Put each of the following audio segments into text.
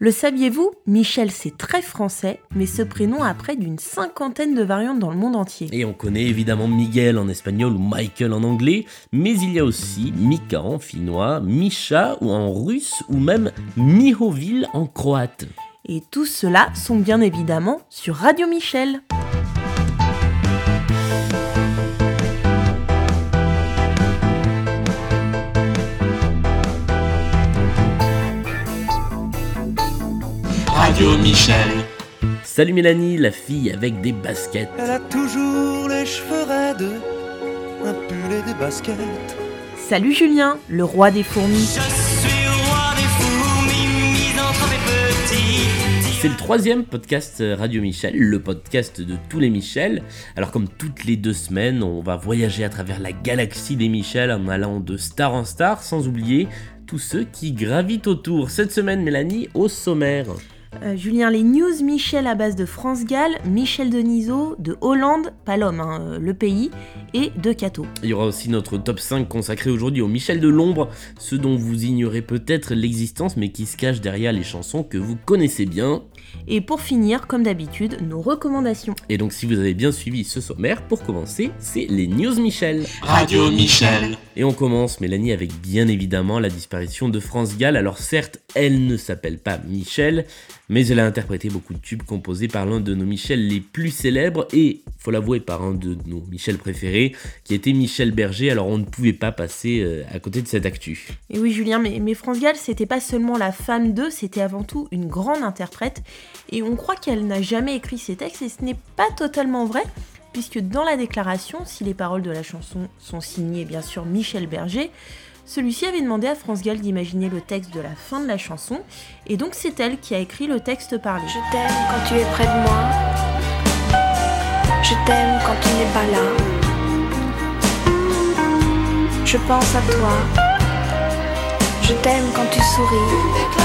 Le saviez-vous Michel, c'est très français, mais ce prénom a près d'une cinquantaine de variantes dans le monde entier. Et on connaît évidemment Miguel en espagnol ou Michael en anglais, mais il y a aussi Mika en finnois, Misha ou en russe, ou même Mihovil en croate. Et tous ceux-là sont bien évidemment sur Radio Michel. Radio Michel. Salut Mélanie, la fille avec des baskets. Elle a toujours les cheveux raides, un pull et des baskets. Salut Julien, le roi des fourmis. C'est le troisième podcast Radio Michel, le podcast de tous les Michel. Alors comme toutes les deux semaines, on va voyager à travers la galaxie des Michel en allant de star en star, sans oublier tous ceux qui gravitent autour. Cette semaine, Mélanie, au sommaire. Euh, Julien, les news Michel à base de France Gall, Michel Denisot, de Hollande, pas l'homme, hein, euh, le pays, et de Cato. Il y aura aussi notre top 5 consacré aujourd'hui au Michel de l'ombre, ceux dont vous ignorez peut-être l'existence mais qui se cachent derrière les chansons que vous connaissez bien. Et pour finir, comme d'habitude, nos recommandations. Et donc si vous avez bien suivi ce sommaire, pour commencer, c'est les news Michel. Radio Michel. Et on commence, Mélanie, avec bien évidemment la disparition de France Gall. Alors certes, elle ne s'appelle pas Michel, mais elle a interprété beaucoup de tubes composés par l'un de nos Michel les plus célèbres et, faut l'avouer, par un de nos Michel préférés, qui était Michel Berger, alors on ne pouvait pas passer euh, à côté de cette actu. Et oui Julien, mais, mais France Gall, c'était pas seulement la femme d'eux, c'était avant tout une grande interprète, et on croit qu'elle n'a jamais écrit ses textes, et ce n'est pas totalement vrai, puisque dans la déclaration, si les paroles de la chanson sont signées bien sûr Michel Berger, celui-ci avait demandé à France Gall d'imaginer le texte de la fin de la chanson, et donc c'est elle qui a écrit le texte parlé. Je t'aime quand tu es près de moi. Je t'aime quand tu n'es pas là. Je pense à toi. Je t'aime quand tu souris.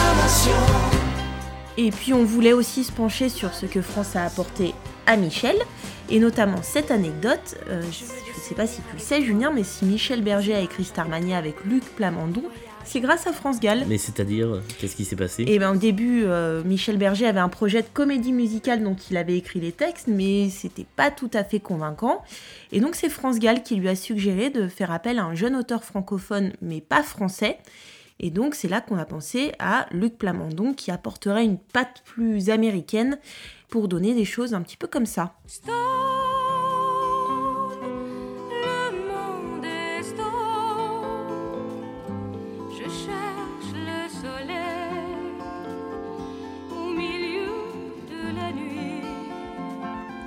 Et puis on voulait aussi se pencher sur ce que France a apporté à Michel, et notamment cette anecdote, euh, je ne sais pas si tu le sais Julien, mais si Michel Berger a écrit Starmania avec Luc Plamondon, c'est grâce à France Gall. Mais c'est-à-dire, qu'est-ce qui s'est passé? Et ben au début, euh, Michel Berger avait un projet de comédie musicale dont il avait écrit les textes, mais c'était pas tout à fait convaincant. Et donc c'est France Gall qui lui a suggéré de faire appel à un jeune auteur francophone, mais pas français. Et donc c'est là qu'on a pensé à Luc Plamondon qui apporterait une patte plus américaine pour donner des choses un petit peu comme ça.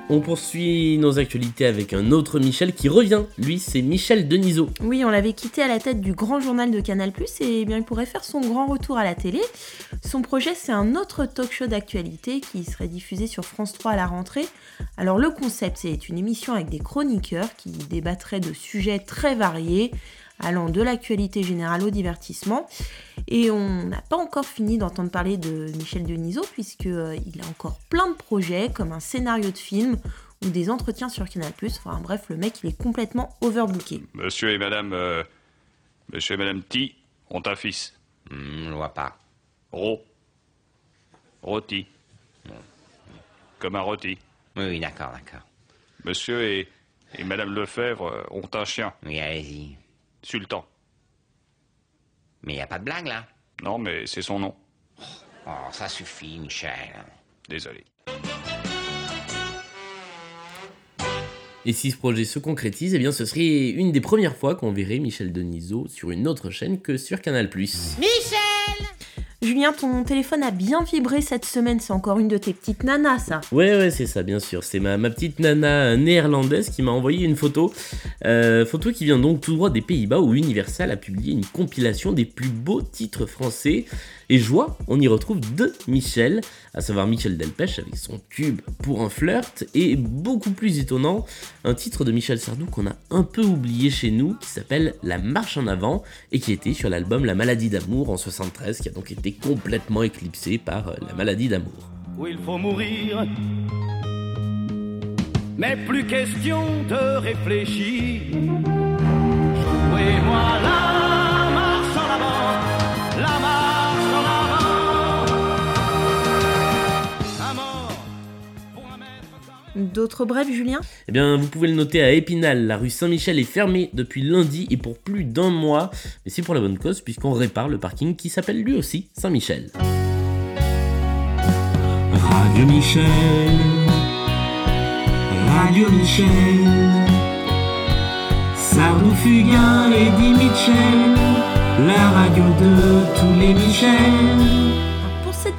On poursuit nos actualités avec un autre Michel qui revient. Lui, c'est Michel Denisot. Oui, on l'avait quitté à la tête du grand journal de Canal+, et bien il pourrait faire son grand retour à la télé. Son projet, c'est un autre talk show d'actualité qui serait diffusé sur France 3 à la rentrée. Alors le concept, c'est une émission avec des chroniqueurs qui débattraient de sujets très variés, allant de l'actualité générale au divertissement. Et on n'a pas encore fini d'entendre parler de Michel Denisot, puisqu'il a encore plein de projets, comme un scénario de film ou des entretiens sur Canal+. Enfin bref, le mec, il est complètement overbooké. Monsieur et madame... euh, monsieur et madame T ont un fils. Hmm, je vois pas. Ro. Rôti. Comme un rôti. Oui, oui, d'accord, d'accord. Monsieur et, et madame Lefebvre euh, ont un chien. Oui, allez-y. Sultan. Mais y a pas de blague, là Non, mais c'est son nom. Oh, ça suffit, Michel. Désolé. Et si ce projet se concrétise, eh bien ce serait une des premières fois qu'on verrait Michel Denisot sur une autre chaîne que sur Canal+. Julien, ton téléphone a bien vibré cette semaine, c'est encore une de tes petites nanas, ça. Ouais, ouais, c'est ça, bien sûr. C'est ma, petite nana néerlandaise qui m'a envoyé une photo. Euh, photo qui vient donc tout droit des Pays-Bas où Universal a publié une compilation des plus beaux titres français. Et je vois, on y retrouve deux Michel, à savoir Michel Delpech avec son tube pour un flirt, et beaucoup plus étonnant, un titre de Michel Sardou qu'on a un peu oublié chez nous, qui s'appelle La marche en avant, et qui était sur l'album La maladie d'amour en 73, qui a donc été complètement éclipsé par euh, La maladie d'amour. Où il faut mourir. Mais plus question de réfléchir. Jouez-moi la D'autres brefs, Julien? Eh bien, vous pouvez le noter à Épinal, la rue Saint-Michel est fermée depuis lundi et pour plus d'un mois. Mais c'est pour la bonne cause puisqu'on répare le parking qui s'appelle lui aussi Saint-Michel. Radio Michel, Radio Michel, Sardou Fugain, Eddie Mitchell, la radio de tous les Michel.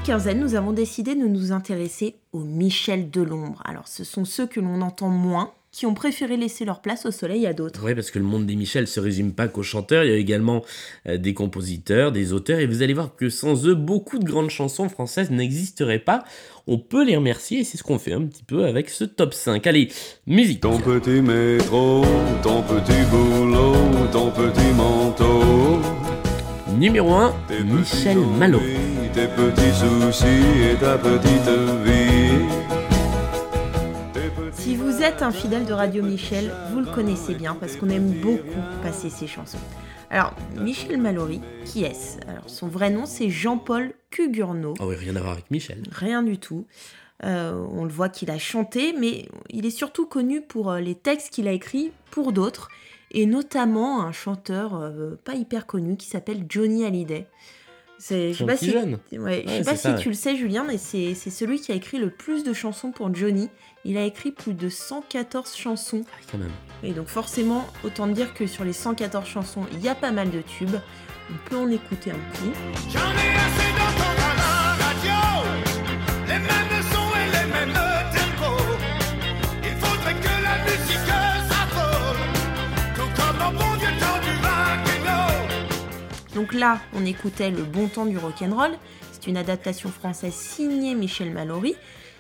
Quinzaine, nous avons décidé de nous intéresser aux Michel de l'ombre. Alors, ce sont ceux que l'on entend moins, qui ont préféré laisser leur place au soleil à d'autres. Oui, parce que le monde des Michel se résume pas qu'aux chanteurs, il y a également euh, des compositeurs, des auteurs, et vous allez voir que sans eux, beaucoup de grandes chansons françaises n'existeraient pas. On peut les remercier, et c'est ce qu'on fait un petit peu avec ce top 5. Allez, musique Ton petit métro, ton petit boulot, ton petit manteau. Numéro 1, tes Michel petits Malo. ennuis, Tes petits soucis et ta petite vie. Si vous êtes un fidèle de Radio Michel, vous le connaissez bien parce qu'on aime beaucoup passer ses chansons. Alors, Michel Mallory, qui est-ce? Alors, son vrai nom, c'est Jean-Paul Cugurneau. Ah oui, rien à voir avec Michel. Rien du tout. Euh, on le voit qu'il a chanté, mais il est surtout connu pour euh, les textes qu'il a écrits pour d'autres, et notamment un chanteur euh, pas hyper connu qui s'appelle Johnny Hallyday. C'est, je sais pas si, jeune. ouais, je Ouais, sais pas c'est si ça, tu le sais, Julien, mais c'est, c'est celui qui a écrit le plus de chansons pour Johnny. Il a écrit plus de 114 chansons. Ah, quand même. Et donc forcément, autant dire que sur les 114 chansons, il y a pas mal de tubes. On peut en écouter un petit. J'en ai assez Donc là, on écoutait Le Bon Temps du Rock'n'Roll. C'est une adaptation française signée Michel Mallory.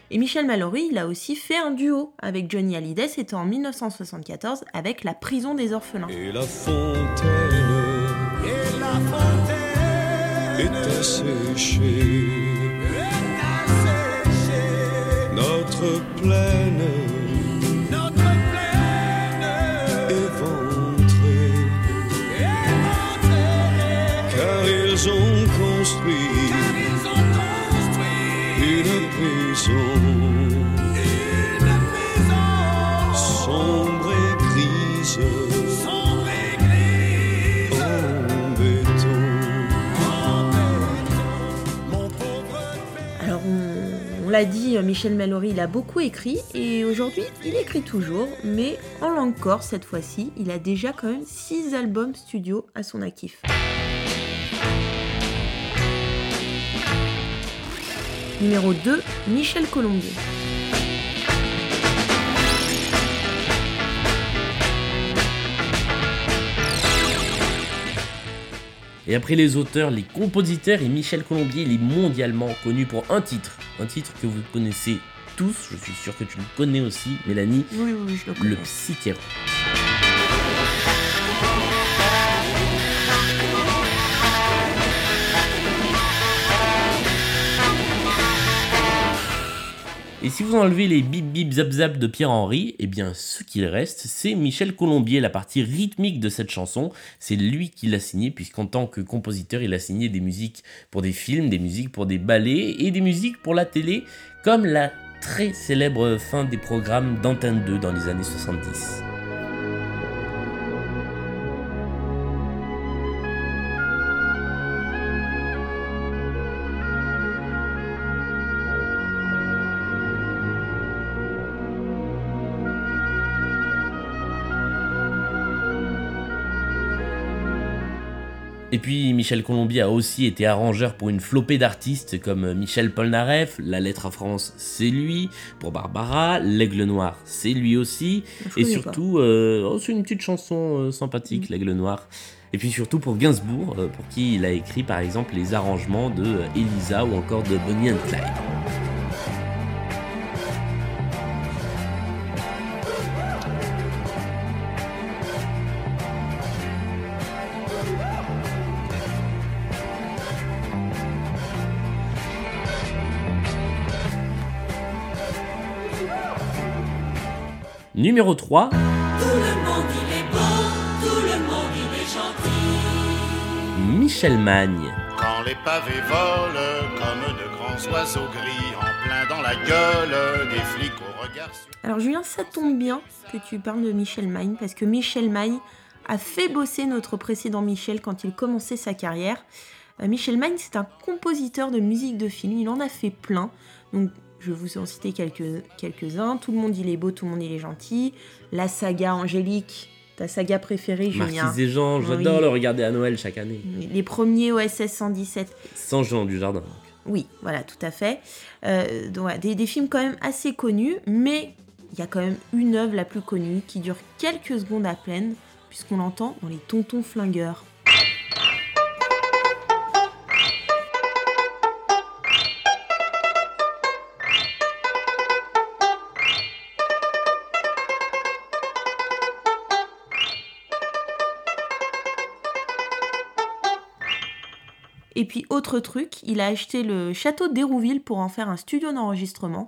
Et Michel Mallory, il a aussi fait un duo avec Johnny Hallyday, c'était en 1974 avec La Prison des Orphelins. Et la fontaine est asséchée. est asséchée, Notre plaine construit Ils ont construit une prison une maison sombre et grise en béton. Alors on, on l'a dit, Michel Mallory, il a beaucoup écrit et aujourd'hui il écrit toujours, mais en langue corse cette fois-ci, il a déjà quand même 6 albums studio à son actif. Numéro 2, Michel Colombier. Et après les auteurs, les compositeurs et Michel Colombier, il est mondialement connu pour un titre. Un titre que vous connaissez tous, je suis sûr que tu le connais aussi, Mélanie, Oui, oui, je le connais. le psychéro. Et si vous enlevez les bip bip zap zap de Pierre-Henry, eh bien ce qu'il reste, c'est Michel Colombier, la partie rythmique de cette chanson. C'est lui qui l'a signée, puisqu'en tant que compositeur, il a signé des musiques pour des films, des musiques pour des ballets et des musiques pour la télé, comme la très célèbre fin des programmes d'Antenne 2 dans les années 70. Et puis Michel Colombier a aussi été arrangeur pour une flopée d'artistes comme Michel Polnareff, La Lettre à France, c'est lui, pour Barbara, L'Aigle Noir, c'est lui aussi, Je et surtout, euh, oh, c'est une petite chanson euh, sympathique, L'Aigle Noir. Et puis surtout pour Gainsbourg, euh, pour qui il a écrit par exemple les arrangements de euh, Elisa ou encore de Bonnie and Clyde. Numéro 3, Michel Magne. Quand les pavés volent comme de grands grands oiseaux gris en plein dans la gueule des flics au regard. sur- Alors Julien, ça tombe bien que tu parles de Michel Magne, parce que Michel Magne a fait bosser notre précédent Michel quand il commençait sa carrière. Euh, Michel Magne, c'est un compositeur de musique de film, il en a fait plein. Donc je vous en citer quelques- quelques-uns. Tout le monde il est beau, tout le monde il est gentil. La saga Angélique, ta saga préférée Julien. Marquise des gens, j'adore Oui. le regarder à Noël chaque année. Les premiers OSS 117. Sans Jean du Jardin. Oui, voilà, tout à fait. Euh, donc, des, des films quand même assez connus, mais il y a quand même une œuvre la plus connue qui dure quelques secondes à peine, puisqu'on l'entend dans les tontons flingueurs. Et puis autre truc, il a acheté le château d'Hérouville pour en faire un studio d'enregistrement.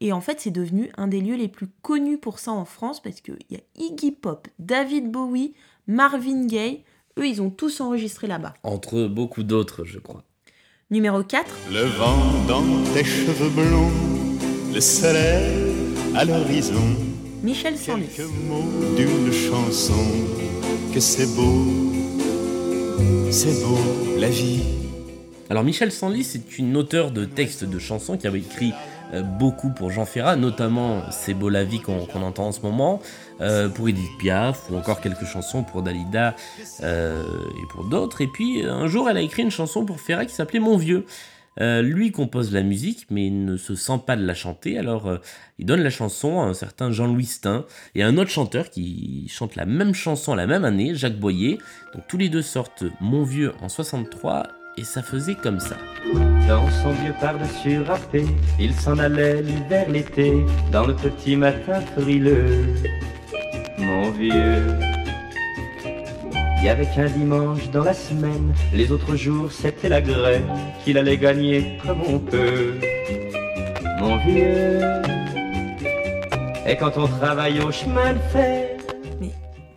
Et en fait, c'est devenu un des lieux les plus connus pour ça en France parce qu'il y a Iggy Pop, David Bowie, Marvin Gaye. Eux, ils ont tous enregistré là-bas. Entre beaucoup d'autres, je crois. Numéro 4, Le vent dans tes cheveux blonds, le soleil à l'horizon. Michel Sanlis. Quelques mots d'une chanson, que c'est beau, c'est beau la vie. Alors Michel Sanlis, c'est une auteure de textes de chansons qui avait écrit euh, beaucoup pour Jean Ferrat, notamment C'est beau la vie qu'on entend en ce moment, euh, pour Edith Piaf, ou encore quelques chansons pour Dalida euh, et pour d'autres. Et puis un jour, elle a écrit une chanson pour Ferrat qui s'appelait Mon vieux. Euh, lui compose la musique, mais ne se sent pas de la chanter, alors euh, il donne la chanson à un certain Jean-Louis Stein et à un autre chanteur qui chante la même chanson la même année, Jacques Boyer. Donc tous les deux sortent Mon vieux en 63 et ça faisait comme ça. Dans son vieux par-dessus râpé, il s'en allait l'hiver, l'été, dans le petit matin frileux. Mon vieux, avait qu'un dimanche dans la semaine, les autres jours c'était la graine qu'il allait gagner comme on peut. Mon vieux, et quand on travaille au chemin de fer,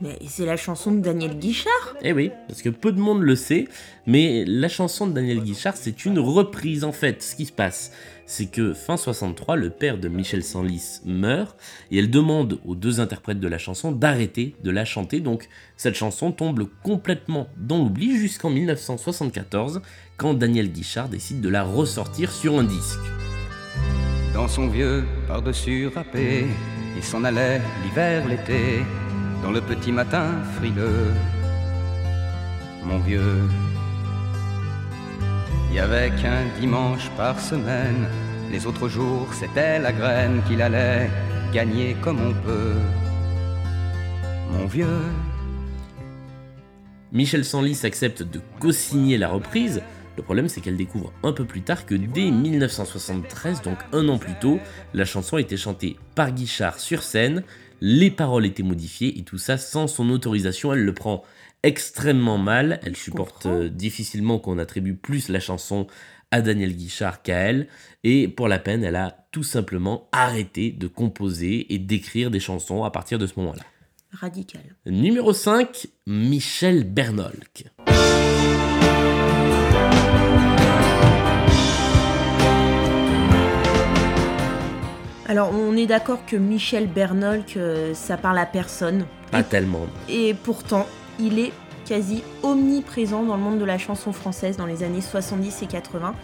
Mais c'est la chanson de Daniel Guichard Eh oui, parce que peu de monde le sait, mais la chanson de Daniel Guichard, c'est une reprise en fait. Ce qui se passe, c'est que fin 63, le père de Michel Sanlis meurt, et elle demande aux deux interprètes de la chanson d'arrêter de la chanter, donc cette chanson tombe complètement dans l'oubli jusqu'en 1974, quand Daniel Guichard décide de la ressortir sur un disque. Dans son vieux par-dessus râpé, il s'en allait l'hiver, l'été, dans le petit matin frileux. Mon vieux, il y avait qu'un dimanche par semaine, les autres jours c'était la graine qu'il allait gagner comme on peut. Mon vieux, Michel Sanlis accepte de co-signer la reprise. Le problème, c'est qu'elle découvre un peu plus tard que dès 1973, donc un an plus tôt, la chanson était chantée par Guichard sur scène, les paroles étaient modifiées et tout ça sans son autorisation. Elle le prend extrêmement mal. Elle supporte euh, difficilement qu'on attribue plus la chanson à Daniel Guichard qu'à elle. Et pour la peine, elle a tout simplement arrêté de composer et d'écrire des chansons à partir de ce moment-là. Radical. Numéro 5, Michel Bernolk. Alors, on est d'accord que Michel Bernolk, euh, ça parle à personne. Pas tellement. Et pourtant, il est quasi omniprésent dans le monde de la chanson française dans les années 70 et 80.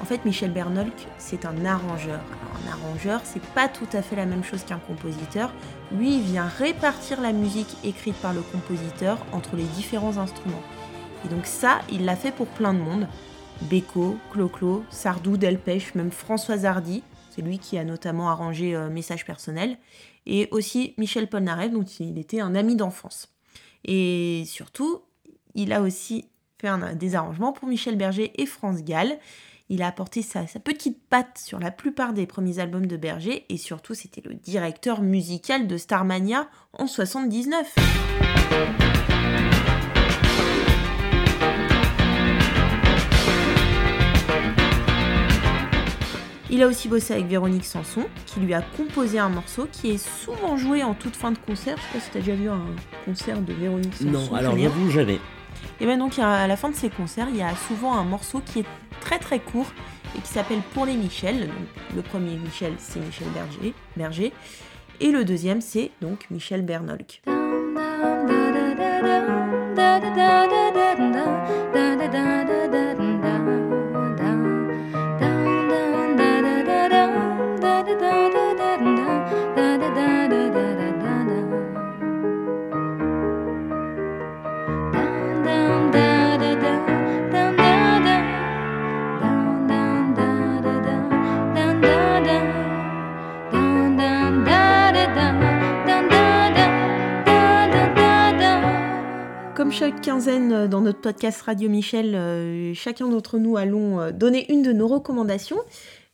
En fait, Michel Bernolk, c'est un arrangeur. Alors, un arrangeur, c'est pas tout à fait la même chose qu'un compositeur. Lui, il vient répartir la musique écrite par le compositeur entre les différents instruments. Et donc ça, il l'a fait pour plein de monde. Beko, Clo-Clo, Sardou, Delpech, même François Hardy. C'est lui qui a notamment arrangé euh, Message personnel. Et aussi Michel Polnareff, dont il était un ami d'enfance. Et surtout, il a aussi fait des arrangements pour Michel Berger et France Gall. Il a apporté sa, sa petite patte sur la plupart des premiers albums de Berger et surtout c'était le directeur musical de Starmania en 79. Il a aussi bossé avec Véronique Sanson, qui lui a composé un morceau qui est souvent joué en toute fin de concert. Je sais pas si tu as déjà vu un concert de Véronique Sanson. Non, alors j'avoue jamais. Et bien donc à la fin de ces concerts, il y a souvent un morceau qui est très très court et qui s'appelle Pour les Michel. Donc, le premier Michel, c'est Michel Berger, Berger. Et le deuxième, c'est donc Michel Bernolk. Dans notre podcast Radio Michel, euh, chacun d'entre nous allons euh, donner une de nos recommandations.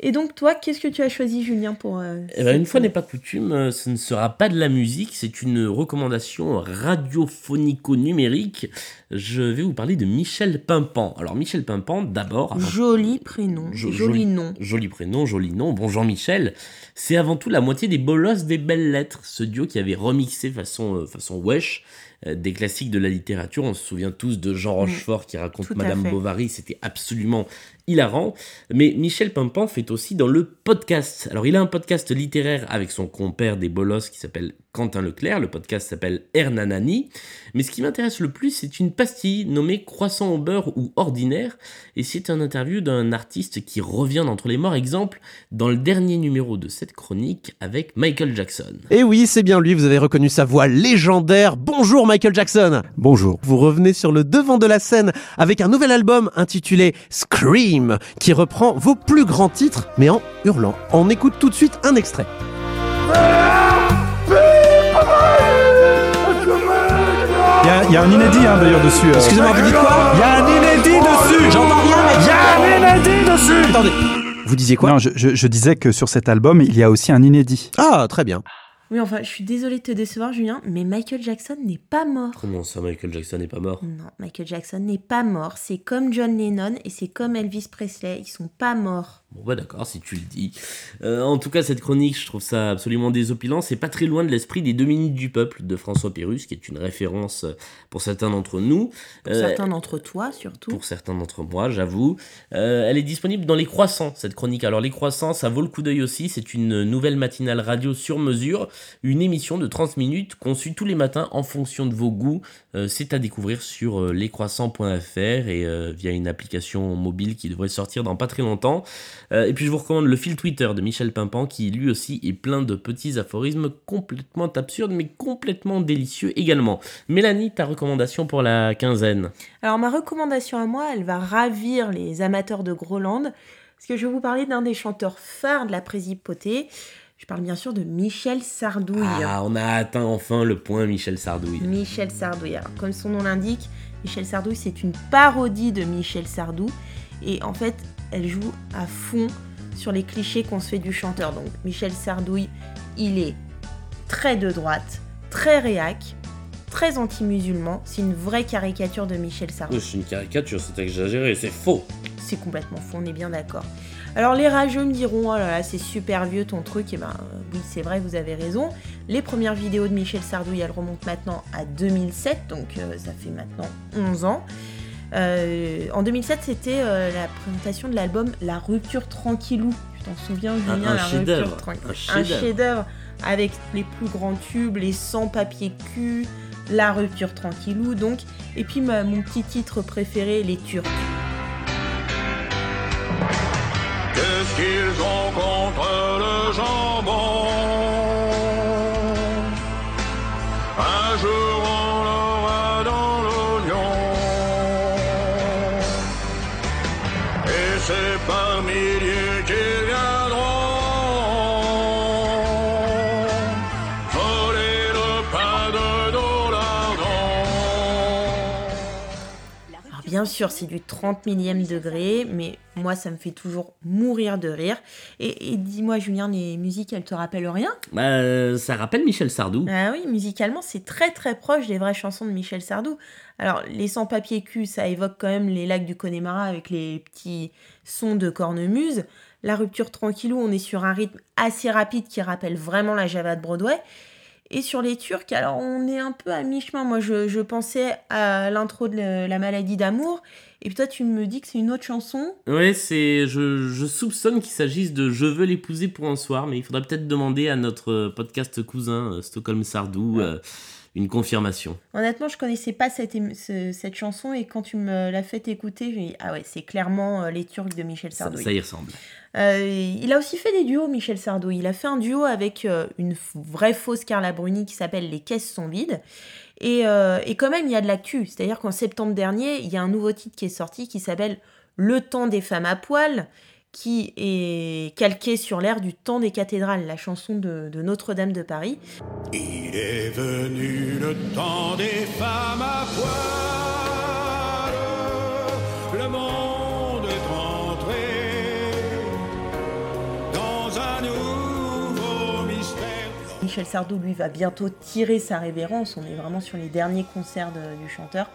Et donc toi, qu'est-ce que tu as choisi Julien pour... euh, Eh ben, une fois n'est pas coutume, ce ne sera pas de la musique, c'est une recommandation radiophonico-numérique. Je vais vous parler de Michel Pimpan. Alors Michel Pimpan, d'abord... avant- Joli prénom, Jo- joli nom. Joli prénom, joli nom. Bon, Jean-Michel, c'est avant tout la moitié des bolosses des belles lettres. Ce duo qui avait remixé façon, euh, façon wesh des classiques de la littérature. On se souvient tous de Jean Rochefort qui raconte Madame fait. Bovary. C'était absolument hilarant. Mais Michel Pimpan fait aussi dans le podcast. Alors, il a un podcast littéraire avec son compère des bolosses qui s'appelle Quentin Leclerc. Le podcast s'appelle Hernanani. Mais ce qui m'intéresse le plus, c'est une pastille nommée Croissant au beurre ou Ordinaire. Et c'est un interview d'un artiste qui revient d'entre les morts. Exemple, dans le dernier numéro de cette chronique avec Michael Jackson. Et oui, c'est bien lui, vous avez reconnu sa voix légendaire. Bonjour Michael Jackson. Bonjour. Vous revenez sur le devant de la scène avec un nouvel album intitulé Scream, qui reprend vos plus grands titres, mais en hurlant. On écoute tout de suite un extrait. Il y, a- il y a un inédit hein, d'ailleurs dessus. euh. Excusez-moi, vous dites quoi? Il y a un inédit dessus J'entends rien, mec. Il y a un inédit dessus Attendez, vous disiez quoi? Non, je, je- je disais que sur cet album, il y a aussi un inédit. Ah, très bien. Oui, enfin, je suis désolée de te décevoir Julien, mais Michael Jackson n'est pas mort. Comment ça, Michael Jackson n'est pas mort? Non, Michael Jackson n'est pas mort. C'est comme John Lennon et c'est comme Elvis Presley. Ils sont pas morts. Bon bah d'accord, si tu le dis. Euh, en tout cas, cette chronique, je trouve ça absolument désopilant. C'est pas très loin de l'esprit des deux minutes du peuple de François Pérus, qui est une référence pour certains d'entre nous. Pour Euh, certains d'entre toi, surtout. pour certains d'entre moi, j'avoue. Euh, elle est disponible dans Les Croissants, cette chronique. Alors, Les Croissants, ça vaut le coup d'œil aussi. C'est une nouvelle matinale radio sur mesure, une émission de 30 minutes conçue tous les matins en fonction de vos goûts. C'est à découvrir sur lescroissants.fr et via une application mobile qui devrait sortir dans pas très longtemps. Euh, et puis, je vous recommande le fil Twitter de Michel Pimpan, qui lui aussi est plein de petits aphorismes complètement absurdes, mais complètement délicieux également. Mélanie, ta recommandation pour la quinzaine Alors ma recommandation à moi, elle va ravir les amateurs de Groland, parce que je vais vous parler d'un des chanteurs phares de la Présipauté. Je parle bien sûr de Michel Sardouille. Ah, on a atteint enfin le point Michel Sardouille. Michel Sardouille. Alors, comme son nom l'indique, Michel Sardouille, c'est une parodie de Michel Sardou. Et en fait, elle joue à fond sur les clichés qu'on se fait du chanteur. Donc, Michel Sardouille, il est très de droite, très réac, très anti-musulman. C'est une vraie caricature de Michel Sardou. C'est une caricature, c'est exagéré, c'est faux. C'est complètement faux, on est bien d'accord. Alors les rageux me diront, oh là là, c'est super vieux ton truc, et ben euh, oui c'est vrai, vous avez raison. Les premières vidéos de Michel Sardouille, elles remontent maintenant à 2007, donc euh, ça fait maintenant 11 ans. Euh, en 2007, c'était euh, la présentation de l'album La rupture tranquillou. Tu t'en souviens, Un- Julien un La chef-d'œuvre, rupture tranquillou. un chef-d'œuvre. avec les plus grands tubes, les 100 papiers cul, La rupture tranquillou, donc. Et puis ma- mon petit titre préféré, Les Turcs. Qu'est-ce qu'ils ont contre le jambon bien sûr, c'est du 30 millième degré, mais moi, ça me fait toujours mourir de rire. Et, et dis-moi, Julien, les musiques, elles te rappellent rien? Bah, euh, ça rappelle Michel Sardou. Ah oui, musicalement, c'est très très proche des vraies chansons de Michel Sardou. Alors, les sans-papiers cul, ça évoque quand même les lacs du Connemara avec les petits sons de cornemuse. La rupture tranquillou, on est sur un rythme assez rapide qui rappelle vraiment la Java de Broadway. Et sur les Turcs, alors on est un peu à mi-chemin. Moi, je, je pensais à l'intro de la- la maladie d'amour. Et puis toi, tu me dis que c'est une autre chanson. Ouais, c'est. Je, je soupçonne qu'il s'agisse de Je veux l'épouser pour un soir, mais il faudrait peut-être demander à notre podcast cousin euh, Stockholm Sardou euh, une confirmation. Honnêtement, je connaissais pas cette, ce- cette chanson. Et quand tu me l'as fait écouter, j'ai dit Ah ouais, c'est clairement euh, les Turcs de Michel Sardou. ça y ressemble. Euh, il a aussi fait des duos, Michel Sardou. Il a fait un duo avec euh, une vraie fausse Carla Bruni qui s'appelle Les caisses sont vides. Et, et quand même, il y a de l'actu. C'est-à-dire qu'en septembre dernier, il y a un nouveau titre qui est sorti qui s'appelle Le temps des femmes à poil, qui est calqué sur l'air du temps des cathédrales, la chanson de, de Notre-Dame de Paris. Il est venu le temps des femmes à poil. Le monde est entré dans un nouveau mystère. Michel Sardou, lui, va bientôt tirer sa révérence. On est vraiment sur les derniers concerts de- du chanteur.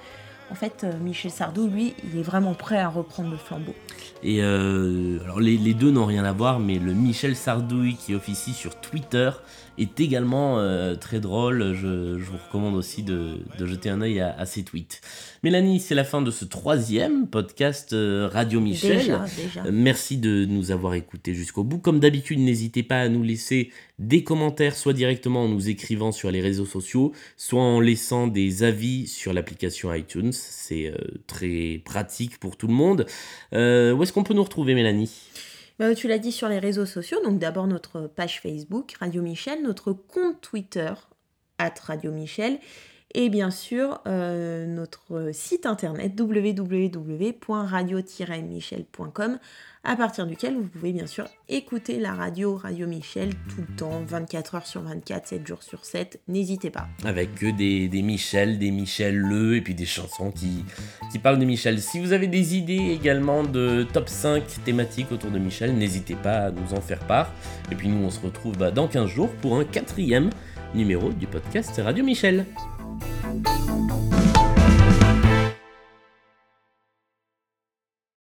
En fait, euh, Michel Sardou, lui, il est vraiment prêt à reprendre le flambeau. Et euh, alors les, les deux n'ont rien à voir, mais le Michel Sardouille qui officie sur Twitter est également euh, très drôle. Je, je vous recommande aussi de, de jeter un œil à, à ses tweets. Mélanie, c'est la fin de ce troisième podcast euh, Radio Michel. Déjà, déjà. Euh, Merci de nous avoir écoutés jusqu'au bout. Comme d'habitude, n'hésitez pas à nous laisser des commentaires, soit directement en nous écrivant sur les réseaux sociaux, soit en laissant des avis sur l'application iTunes. C'est euh, très pratique pour tout le monde. Euh, où est-ce qu'on peut nous retrouver, Mélanie? Bah, tu l'as dit sur les réseaux sociaux, donc d'abord notre page Facebook, Radio Michel, notre compte Twitter, at Radio Michel, et bien sûr euh, notre site internet www.radio-michel.com, à partir duquel vous pouvez bien sûr écouter la radio Radio Michel tout le temps, 24 heures sur 24, 7 jours sur 7, n'hésitez pas. Avec que des, Michel, des Michel Le, et puis des chansons qui, qui parlent de Michel. Si vous avez des idées également de top 5 thématiques autour de Michel, n'hésitez pas à nous en faire part. Et puis nous, on se retrouve bah, dans 15 jours pour un quatrième numéro du podcast Radio Michel.